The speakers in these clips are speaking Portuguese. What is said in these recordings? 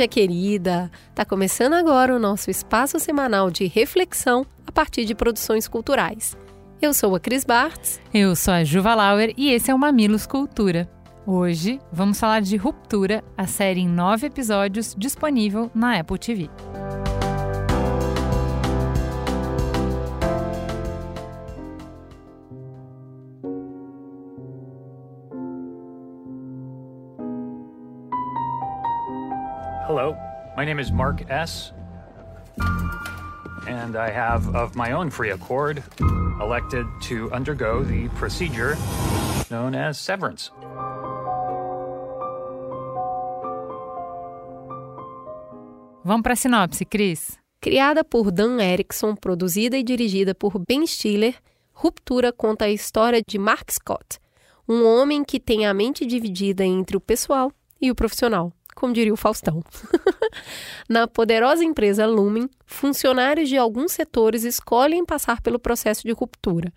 Mamilândia querida! Tá começando agora o nosso espaço semanal de reflexão a partir de produções culturais. Eu sou a Cris Bartz. Eu sou a Juva Lauer e esse é o Mamilos Cultura. Hoje vamos falar de Ruptura, a série em nove episódios disponível na Apple TV. My name is Mark S. And I have, of my own free accord, elected to undergo the procedure known as severance. Vamos para a sinopse, Cris. Criada por Dan Erickson, produzida e dirigida por Ben Stiller, Ruptura conta a história de Mark Scott, um homem que tem a mente dividida entre o pessoal e o profissional como diria o Faustão. Na poderosa empresa Lumen, funcionários de alguns setores escolhem passar pelo processo de ruptura.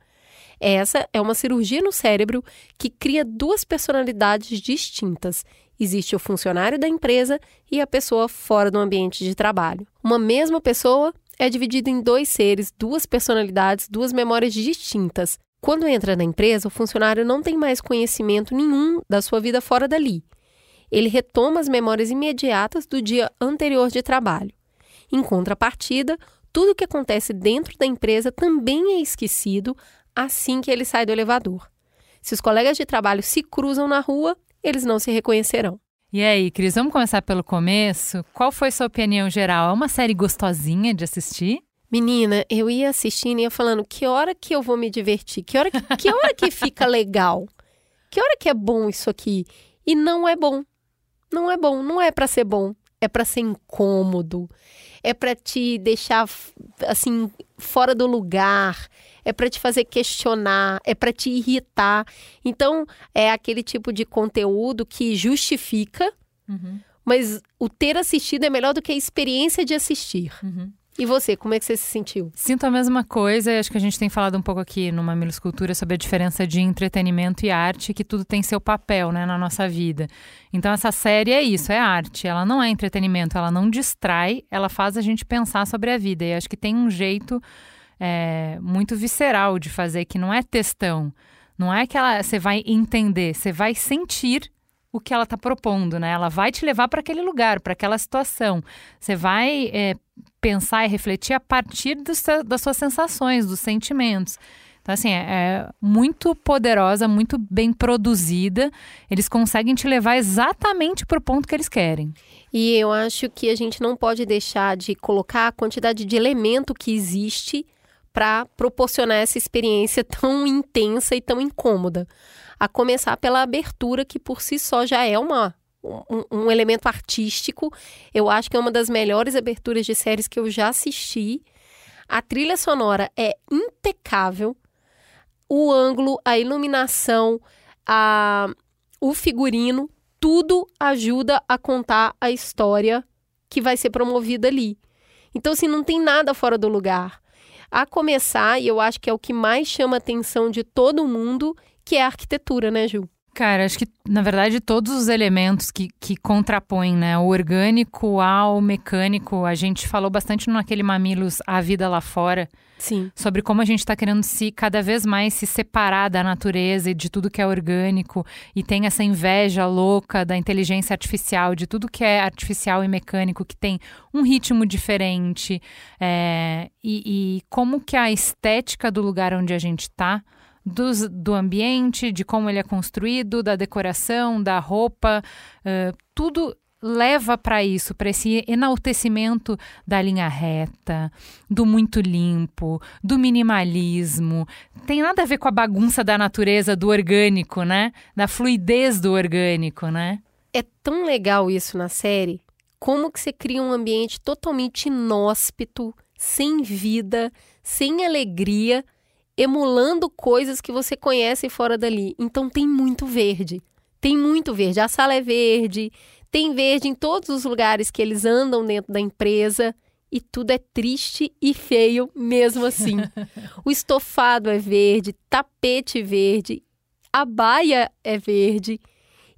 Essa é uma cirurgia no cérebro que cria duas personalidades distintas. Existe o funcionário da empresa e a pessoa fora do ambiente de trabalho. Uma mesma pessoa é dividida em dois seres, duas personalidades, duas memórias distintas. Quando entra na empresa, o funcionário não tem mais conhecimento nenhum da sua vida fora dali ele retoma as memórias imediatas do dia anterior de trabalho. Em contrapartida, tudo o que acontece dentro da empresa também é esquecido assim que ele sai do elevador. Se os colegas de trabalho se cruzam na rua, eles não se reconhecerão. E aí, Cris, vamos começar pelo começo? Qual foi sua opinião geral? É uma série gostosinha de assistir? Menina, eu ia assistindo e ia falando que hora que eu vou me divertir, que hora que, que hora que fica legal, que hora que é bom isso aqui. E não é bom não é bom, não é para ser bom, é para ser incômodo, é para te deixar assim fora do lugar, é para te fazer questionar, é para te irritar. Então, é aquele tipo de conteúdo que justifica, uhum. mas o ter assistido é melhor do que a experiência de assistir. Uhum. E você, como é que você se sentiu? Sinto a mesma coisa, acho que a gente tem falado um pouco aqui no Mamilos Cultura sobre a diferença de entretenimento e arte, que tudo tem seu papel né, na nossa vida. Então essa série é isso, é arte. Ela não é entretenimento, ela não distrai, ela faz a gente pensar sobre a vida. E acho que tem um jeito é, muito visceral de fazer, que não é textão. Não é que ela, você vai entender, você vai sentir o que ela está propondo, né? Ela vai te levar para aquele lugar, para aquela situação. Você vai é, pensar e refletir a partir das suas sensações, dos sentimentos. Então, assim, é, é muito poderosa, muito bem produzida. Eles conseguem te levar exatamente para o ponto que eles querem. E eu acho que a gente não pode deixar de colocar a quantidade de elemento que existe para proporcionar essa experiência tão intensa e tão incômoda a começar pela abertura, que por si só já é uma, um, um, elemento artístico. Eu acho que é uma das melhores aberturas de séries que eu já assisti. A trilha sonora é impecável. O ângulo, a iluminação, a, o figurino, tudo ajuda a contar a história que vai ser promovida ali. Então, assim, não tem nada fora do lugar. A começar, e eu acho que é o que mais chama a atenção de todo mundo, que é a arquitetura, né, Ju? Cara, acho que, na verdade, todos os elementos que, que contrapõem, né? O orgânico ao mecânico. A gente falou bastante naquele Mamilos A Vida Lá Fora. Sim. Sobre como a gente está querendo se cada vez mais se separar da natureza e de tudo que é orgânico. E tem essa inveja louca da inteligência artificial, de tudo que é artificial e mecânico, que tem um ritmo diferente. É, e, e como que a estética do lugar onde a gente está dos, do ambiente, de como ele é construído, da decoração, da roupa, uh, tudo leva para isso, para esse enaltecimento da linha reta, do muito limpo, do minimalismo. Tem nada a ver com a bagunça da natureza, do orgânico, né? Da fluidez do orgânico, né? É tão legal isso na série, como que você cria um ambiente totalmente inóspito, sem vida, sem alegria, emulando coisas que você conhece fora dali. Então tem muito verde. Tem muito verde. A sala é verde, tem verde em todos os lugares que eles andam dentro da empresa e tudo é triste e feio mesmo assim. o estofado é verde, tapete verde, a baia é verde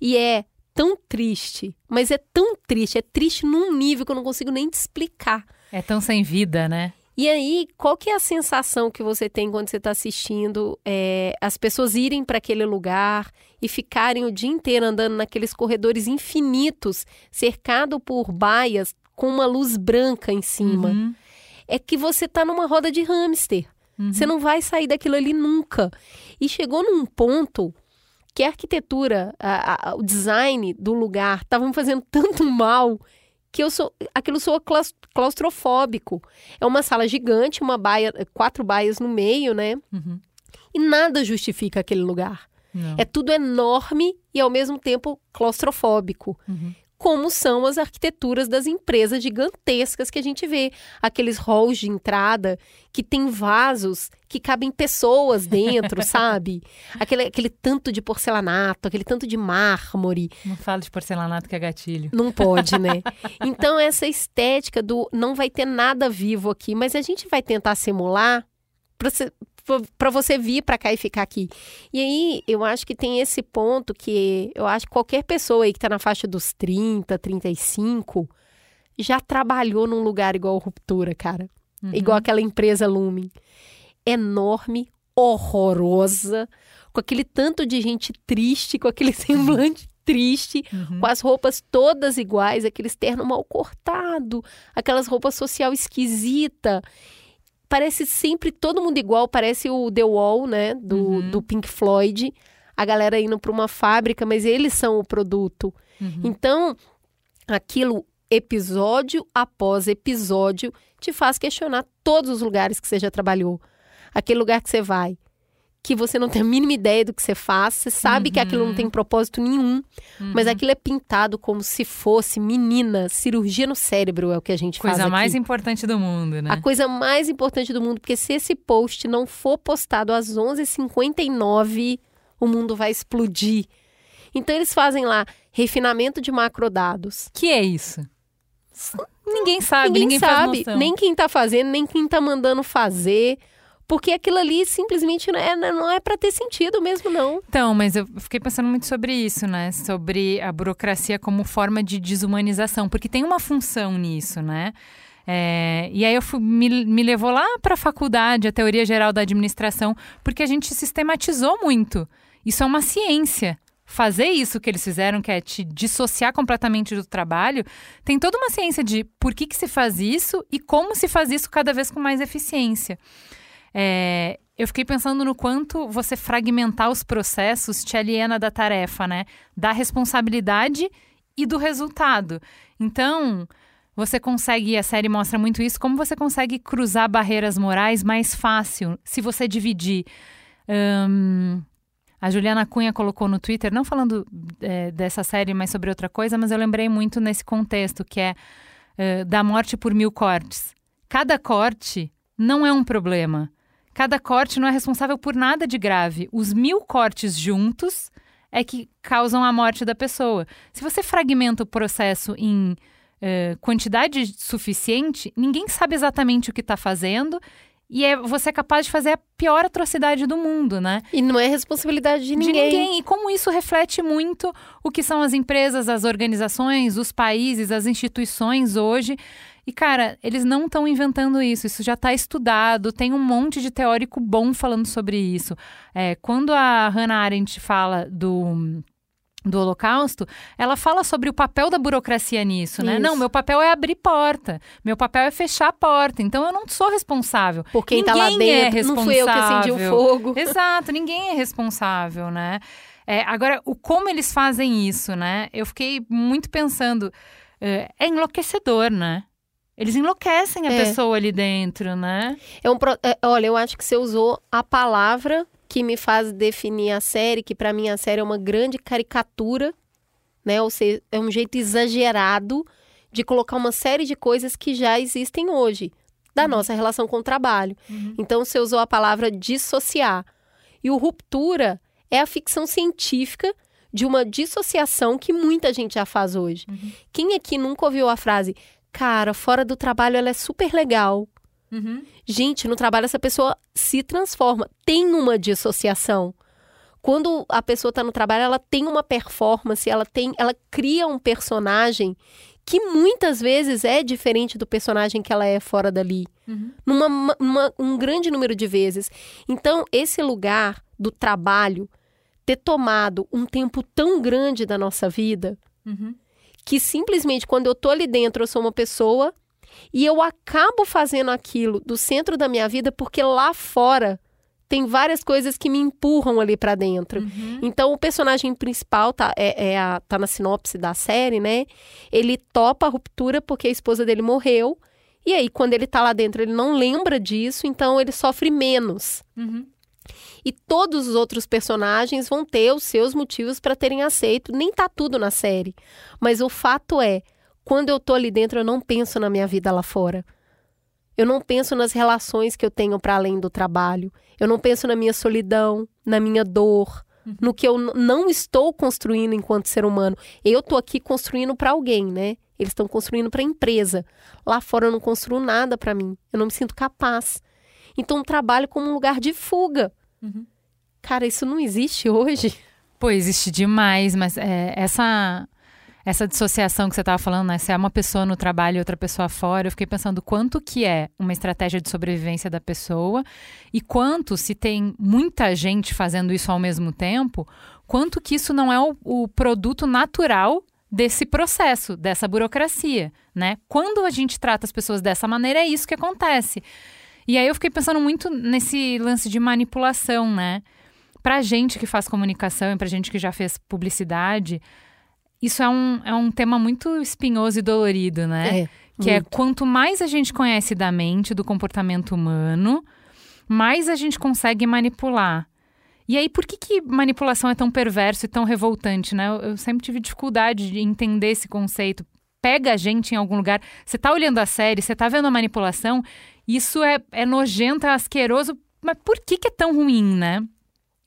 e é tão triste, mas é tão triste, é triste num nível que eu não consigo nem te explicar. É tão sem vida, né? E aí, qual que é a sensação que você tem quando você está assistindo é, as pessoas irem para aquele lugar e ficarem o dia inteiro andando naqueles corredores infinitos, cercado por baias com uma luz branca em cima? Uhum. É que você está numa roda de hamster. Uhum. Você não vai sair daquilo ali nunca. E chegou num ponto que a arquitetura, a, a, o design do lugar estavam fazendo tanto mal que eu sou, aquilo soa claustrofóbico. É uma sala gigante, uma baia, quatro baias no meio, né? Uhum. E nada justifica aquele lugar. Não. É tudo enorme e ao mesmo tempo claustrofóbico. Uhum. Como são as arquiteturas das empresas gigantescas que a gente vê. Aqueles halls de entrada que tem vasos que cabem pessoas dentro, sabe? Aquele, aquele tanto de porcelanato, aquele tanto de mármore. Não fala de porcelanato que é gatilho. Não pode, né? Então, essa estética do não vai ter nada vivo aqui, mas a gente vai tentar simular para você, pra você vir para cá e ficar aqui. E aí, eu acho que tem esse ponto que eu acho que qualquer pessoa aí que está na faixa dos 30, 35, já trabalhou num lugar igual Ruptura, cara. Uhum. Igual aquela empresa Lumen. Enorme, horrorosa, com aquele tanto de gente triste, com aquele semblante triste, Uhum. com as roupas todas iguais, aquele externo mal cortado, aquelas roupas social esquisita. Parece sempre todo mundo igual, parece o The Wall, né, do, Uhum. do Pink Floyd. A galera indo para uma fábrica, mas eles são o produto. Uhum. Então, aquilo, episódio após episódio, te faz questionar todos os lugares que você já trabalhou. Aquele lugar que você vai, que você não tem a mínima ideia do que você faz, você sabe que aquilo não tem propósito nenhum, mas aquilo é pintado como se fosse menina, cirurgia no cérebro é o que a gente faz Coisa aqui. mais importante do mundo, né? A coisa mais importante do mundo, porque se esse post não for postado às 11h59, o mundo vai explodir. Então eles fazem lá refinamento de macrodados. Que é isso? Ninguém sabe, ninguém, ninguém, sabe, nem quem tá fazendo, nem quem tá mandando fazer. Porque aquilo ali simplesmente não é, não é para ter sentido mesmo, não. Então, mas eu fiquei pensando muito sobre isso, né? Sobre a burocracia como forma de desumanização, porque tem uma função nisso, né? É, e aí eu fui, me, me levou lá para a faculdade, a teoria geral da administração, porque a gente sistematizou muito. Isso é uma ciência. Fazer isso que eles fizeram, que é te dissociar completamente do trabalho, tem toda uma ciência de por que, que se faz isso e como se faz isso cada vez com mais eficiência. É, eu fiquei pensando no quanto você fragmentar os processos te aliena da tarefa, né? Da responsabilidade e do resultado. Então, você consegue, a série mostra muito isso, como você consegue cruzar barreiras morais mais fácil se você dividir. Hum, a Juliana Cunha colocou no Twitter, não falando é, dessa série, mas sobre outra coisa, mas eu lembrei muito nesse contexto, que é, é da morte por mil cortes. Cada corte não é um problema. Cada corte não é responsável por nada de grave. Os mil cortes juntos é que causam a morte da pessoa. Se você fragmenta o processo em eh, quantidade suficiente, ninguém sabe exatamente o que está fazendo e é, você é capaz de fazer a pior atrocidade do mundo, né? E não é responsabilidade de ninguém. De ninguém. E como isso reflete muito o que são as empresas, as organizações, os países, as instituições hoje. E, cara, eles não estão inventando isso, isso já está estudado, tem um monte de teórico bom falando sobre isso. É, quando a Hannah Arendt fala do do Holocausto, ela fala sobre o papel da burocracia nisso, né? Isso. Não, meu papel é abrir porta, meu papel é fechar a porta, então eu não sou responsável. Por quem ninguém tá lá dentro, é não fui eu que acendi o responsável. fogo. Exato, ninguém é responsável, né? É, agora, o como eles fazem isso, né? Eu fiquei muito pensando, é, é enlouquecedor, né? Eles enlouquecem a É. pessoa ali dentro, né? É um pro- é, olha, eu acho que você usou a palavra que me faz definir a série, que pra mim a série é uma grande caricatura, né? Ou seja, é um jeito exagerado de colocar uma série de coisas que já existem hoje. da nossa relação com o trabalho. Então, você usou a palavra dissociar. E o ruptura é a ficção científica de uma dissociação que muita gente já faz hoje. Quem aqui nunca ouviu a frase, cara, fora do trabalho ela é super legal. Gente, no trabalho essa pessoa se transforma, tem uma dissociação. Quando a pessoa está no trabalho, ela tem uma performance, ela tem, ela cria um personagem que muitas vezes é diferente do personagem que ela é fora dali. Numa, numa- um grande número de vezes. Então, esse lugar do trabalho ter tomado um tempo tão grande da nossa vida que simplesmente quando eu tô ali dentro eu sou uma pessoa e eu acabo fazendo aquilo do centro da minha vida porque lá fora tem várias coisas que me empurram ali pra dentro. Então o personagem principal tá, é, é a- tá na sinopse da série, né? Ele topa a ruptura porque a esposa dele morreu. E aí, quando ele tá lá dentro, ele não lembra disso, então ele sofre menos. E todos os outros personagens vão ter os seus motivos para terem aceito. Nem tá tudo na série. Mas o fato é, quando eu tô ali dentro, eu não penso na minha vida lá fora. Eu não penso nas relações que eu tenho para além do trabalho. Eu não penso na minha solidão, na minha dor, no que eu não estou construindo enquanto ser humano. Eu tô aqui construindo para alguém, né? Eles estão construindo para a empresa. Lá fora eu não construo nada para mim. Eu não me sinto capaz. Então, trabalho como um lugar de fuga. Cara, isso não existe hoje. Pô, existe demais, mas é, essa essa dissociação que você estava falando, né? Se é uma pessoa no trabalho e outra pessoa fora, eu fiquei pensando quanto que é uma estratégia de sobrevivência da pessoa e quanto, se tem muita gente fazendo isso ao mesmo tempo, quanto que isso não é o, o produto natural desse processo, dessa burocracia, né? Quando a gente trata as pessoas dessa maneira, é isso que acontece. E aí eu fiquei pensando muito nesse lance de manipulação, né? Pra gente que faz comunicação e pra gente que já fez publicidade, isso é um, é um tema muito espinhoso e dolorido, né? É, que é muito. quanto mais a gente conhece da mente, do comportamento humano, mais a gente consegue manipular. E aí, por que, que manipulação é tão perverso e tão revoltante, né? Eu, eu sempre tive dificuldade de entender esse conceito. Pega a gente em algum lugar, você tá olhando a série, você tá vendo a manipulação, isso é, é nojento, é asqueroso, mas por que, que é tão ruim, né?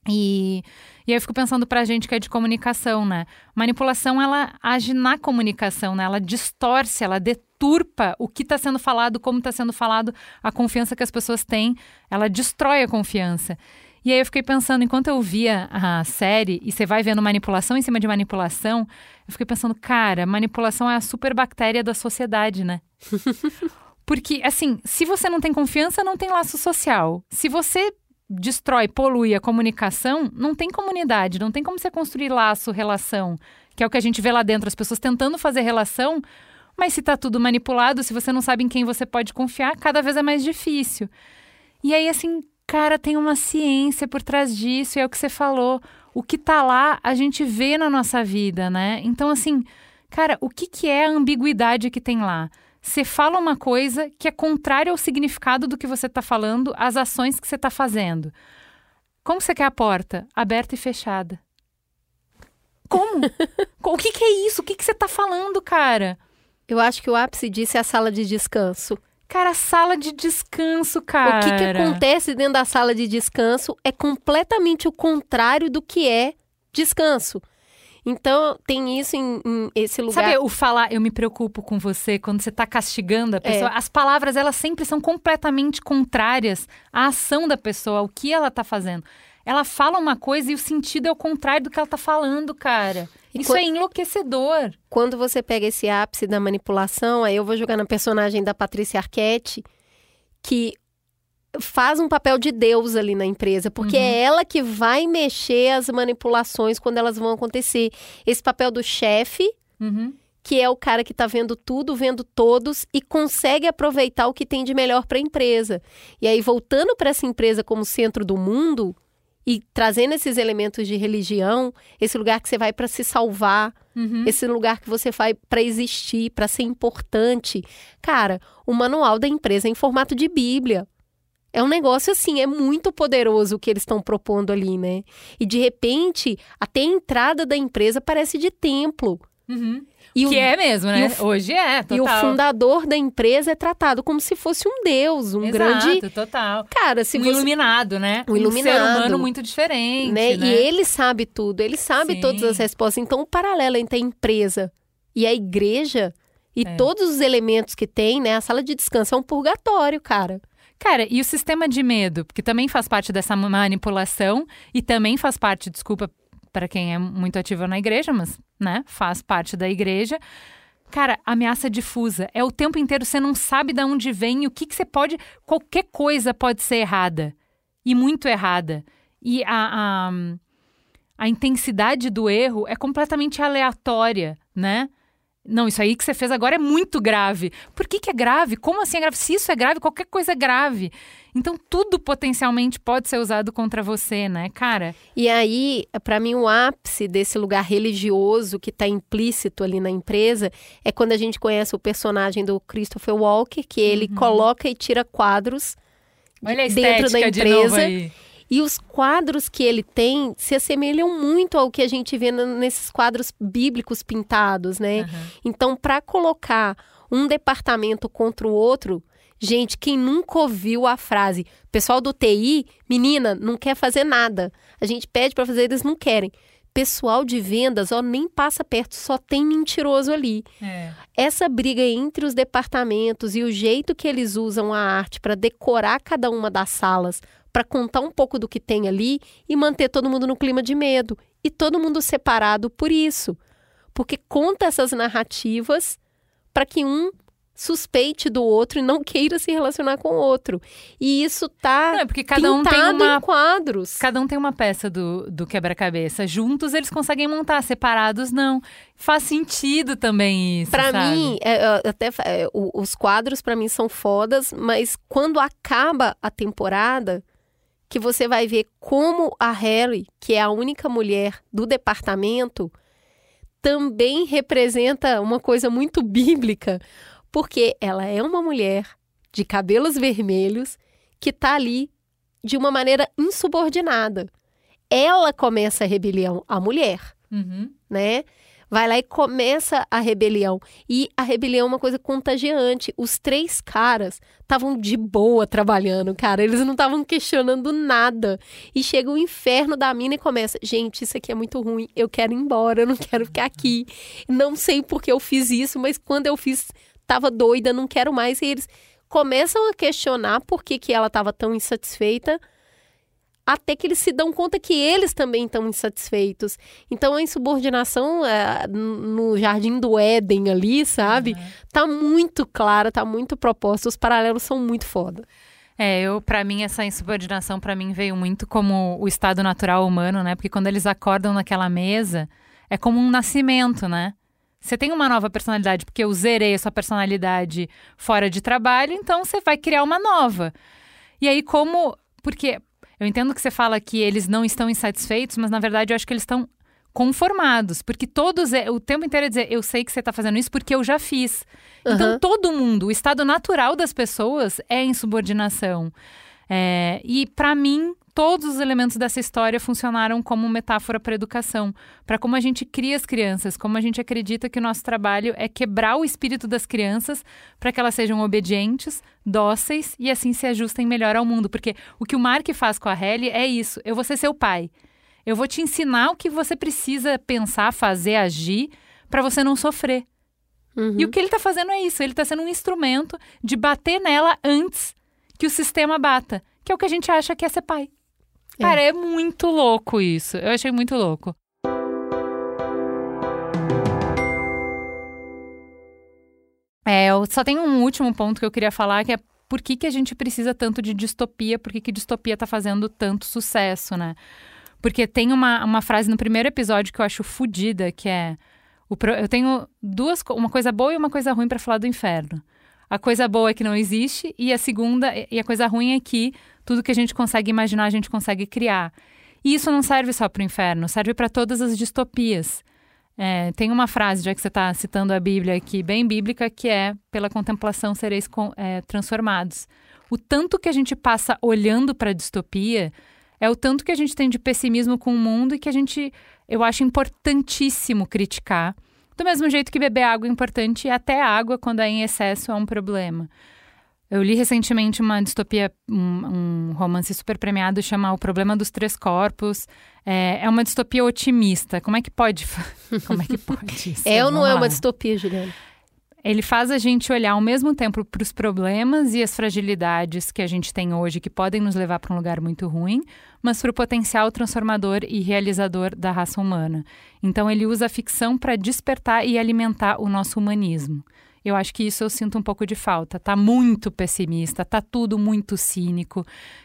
E, e eu fico pensando pra gente que é de comunicação, né? Manipulação, ela age na comunicação, né? Ela distorce, ela deturpa o que está sendo falado, como está sendo falado, a confiança que as pessoas têm, ela destrói a confiança. E aí eu fiquei pensando, enquanto eu via a série, e você vai vendo manipulação em cima de manipulação, eu fiquei pensando, cara, manipulação é a super bactéria da sociedade, né? Porque, assim, se você não tem confiança, não tem laço social. Se você destrói, polui a comunicação, não tem comunidade, não tem como você construir laço, relação, que é o que a gente vê lá dentro, as pessoas tentando fazer relação, mas se tá tudo manipulado, se você não sabe em quem você pode confiar, cada vez é mais difícil. E aí, assim, cara, tem uma ciência por trás disso, e é o que você falou. O que tá lá, a gente vê na nossa vida, né? Então, assim, cara, o que, que é a ambiguidade que tem lá? Você fala uma coisa que é contrária ao significado do que você está falando, às ações que você está fazendo. Como você quer a porta? Aberta e fechada. Como? o que, que é isso? O que, que você está falando, cara? Eu acho que o ápice disso é a sala de descanso. Cara, sala de descanso, cara. O que, que acontece dentro da sala de descanso é completamente o contrário do que é descanso. Então, tem isso em, em esse lugar. Sabe o falar, eu me preocupo com você, quando você está castigando a pessoa, É. as palavras, elas sempre são completamente contrárias à ação da pessoa, ao que ela está fazendo. Ela fala uma coisa e o sentido é o contrário do que ela está falando, cara. E Isso quan- é enlouquecedor. Quando você pega esse ápice da manipulação, aí eu vou jogar na personagem da Patrícia Arquette, que faz um papel de Deus ali na empresa, porque é ela que vai mexer as manipulações quando elas vão acontecer. Esse papel do chefe, Uhum. que é o cara que está vendo tudo, vendo todos e consegue aproveitar o que tem de melhor para a empresa. E aí, voltando para essa empresa como centro do mundo e trazendo esses elementos de religião, esse lugar que você vai para se salvar, Uhum. esse lugar que você vai para existir, para ser importante. Cara, o manual da empresa é em formato de Bíblia. É um negócio assim, é muito poderoso o que eles estão propondo ali, né? E de repente, até a entrada da empresa parece de templo. Uhum. E que o, é mesmo, né? o- Hoje é, total. e o fundador da empresa é tratado como se fosse um deus, um Exato, grande. total. Cara, se um você. iluminado, né? Um ser iluminado. humano muito diferente, né? né? E ele sabe tudo, ele sabe Sim. todas as respostas. Então, o paralelo entre a empresa e a igreja e É. todos os elementos que tem, né? A sala de descanso é um purgatório, cara. Cara, e o sistema de medo, que também faz parte dessa manipulação e também faz parte, desculpa para quem é muito ativo na igreja, mas, né, faz parte da igreja. Cara, ameaça difusa. É o tempo inteiro, você não sabe de onde vem o que, que você pode. Qualquer coisa pode ser errada. E muito errada. E a, a, a intensidade do erro é completamente aleatória, né? Não, isso aí que você fez agora é muito grave. Por que, que é grave? Como assim é grave? Se isso é grave, qualquer coisa é grave. Então, tudo potencialmente pode ser usado contra você, né, cara? E aí, para mim, o ápice desse lugar religioso que está implícito ali na empresa é quando a gente conhece o personagem do Christopher Walker, que ele coloca e tira quadros de- Olha a dentro da de empresa. aí. E os quadros que ele tem se assemelham muito ao que a gente vê nesses quadros bíblicos pintados, né? Aham. Então, para colocar um departamento contra o outro, gente, quem nunca ouviu a frase, pessoal do TI, menina, não quer fazer nada. A gente pede para fazer, eles não querem. Pessoal de vendas, ó, nem passa perto, só tem mentiroso ali. É. Essa briga entre os departamentos e o jeito que eles usam a arte para decorar cada uma das salas, para contar um pouco do que tem ali e manter todo mundo no clima de medo e todo mundo separado por isso. Porque conta essas narrativas para que um suspeite do outro e não queira se relacionar com o outro. E isso tá Não, é porque cada um tem uma em quadros. Cada um tem uma peça do, do quebra-cabeça. Juntos eles conseguem montar, separados não. Faz sentido também isso. Sabe? mim, é, é, até é, os quadros pra mim são fodas, mas quando acaba a temporada, que você vai ver como a Harry, que é a única mulher do departamento, também representa uma coisa muito bíblica, porque ela é uma mulher de cabelos vermelhos que tá ali de uma maneira insubordinada. Ela começa a rebelião, a mulher Uhum. né? Vai lá e começa a rebelião. E a rebelião é uma coisa contagiante. Os três caras estavam de boa trabalhando, cara. Eles não estavam questionando nada. E chega o inferno da mina e começa: gente, isso aqui é muito ruim. Eu quero ir embora, eu não quero ficar aqui. Não sei por que eu fiz isso, mas quando eu fiz, tava doida, não quero mais. E eles começam a questionar por que, que ela estava tão insatisfeita até que eles se dão conta que eles também estão insatisfeitos. Então a insubordinação é, no jardim do Éden ali, sabe? Tá muito clara, tá muito proposta. Os paralelos são muito foda. É, eu, para mim, essa insubordinação para mim veio muito como o estado natural humano, né? Porque quando eles acordam naquela mesa, é como um nascimento, né? Você tem uma nova personalidade, porque eu zerei essa personalidade fora de trabalho, então você vai criar uma nova. E aí, como. Porque eu entendo que você fala que eles não estão insatisfeitos, mas na verdade eu acho que eles estão conformados, porque todos é- o tempo inteiro é dizer, eu sei que você está fazendo isso porque eu já fiz. Então Aham. todo mundo, o estado natural das pessoas é insubordinação. É, e para mim todos os elementos dessa história funcionaram como metáfora para educação, para como a gente cria as crianças, como a gente acredita que o nosso trabalho é quebrar o espírito das crianças para que elas sejam obedientes, dóceis e assim se ajustem melhor ao mundo, porque o que o Mark faz com a Helly é isso, eu vou ser seu pai. Eu vou te ensinar o que você precisa pensar, fazer, agir para você não sofrer. Uhum. E o que ele tá fazendo é isso, ele tá sendo um instrumento de bater nela antes que o sistema bata, que é o que a gente acha que é ser pai. É. Cara, é muito louco isso. Eu achei muito louco. É, eu só tenho um último ponto que eu queria falar, que é por que, que a gente precisa tanto de distopia, por que, que distopia tá fazendo tanto sucesso, né? Porque tem uma, uma frase no primeiro episódio que eu acho fodida, que é... o eu tenho duas, uma coisa boa e uma coisa ruim para falar do inferno. A coisa boa é que não existe, e a segunda, e a coisa ruim é que tudo que a gente consegue imaginar, a gente consegue criar. E isso não serve só para o inferno, serve para todas as distopias. É, tem uma frase, já que você está citando a Bíblia aqui, bem bíblica, que é: pela contemplação sereis é, transformados. O tanto que a gente passa olhando para a distopia é o tanto que a gente tem de pessimismo com o mundo e que a gente, eu acho importantíssimo criticar, Do mesmo jeito que beber água é importante até água, quando é em excesso, é um problema. Eu li recentemente uma distopia, um, um romance super premiado, chama O Problema dos Três Corpos. É, é uma distopia otimista. Como é que pode? Como é que pode? é ou não é uma distopia, Juliana? Ele faz a gente olhar ao mesmo tempo para os problemas e as fragilidades que a gente tem hoje, que podem nos levar para um lugar muito ruim, mas para o potencial transformador e realizador da raça humana. Então, ele usa a ficção para despertar e alimentar o nosso humanismo. Eu acho que isso eu sinto um pouco de falta. Tá muito pessimista, tá tudo muito cínico.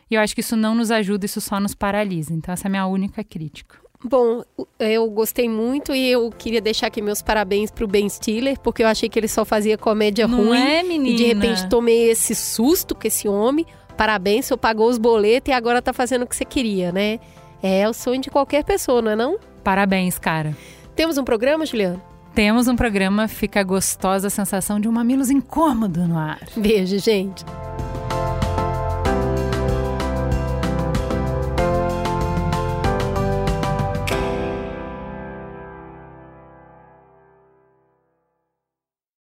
E eu acho que isso não nos ajuda, isso só nos paralisa. Então, essa é a minha única crítica. Bom, eu gostei muito e eu queria deixar aqui meus parabéns pro Ben Stiller, porque eu achei que ele só fazia comédia Não ruim. É, menina? E de repente tomei esse susto com esse homem. Parabéns, você pagou os boletos e agora tá fazendo o que você queria, né? É o sonho de qualquer pessoa, não é não? Parabéns, cara. Temos um programa, Juliana? Temos um programa, fica gostosa a sensação de um mamilos incômodo no ar. Beijo, gente.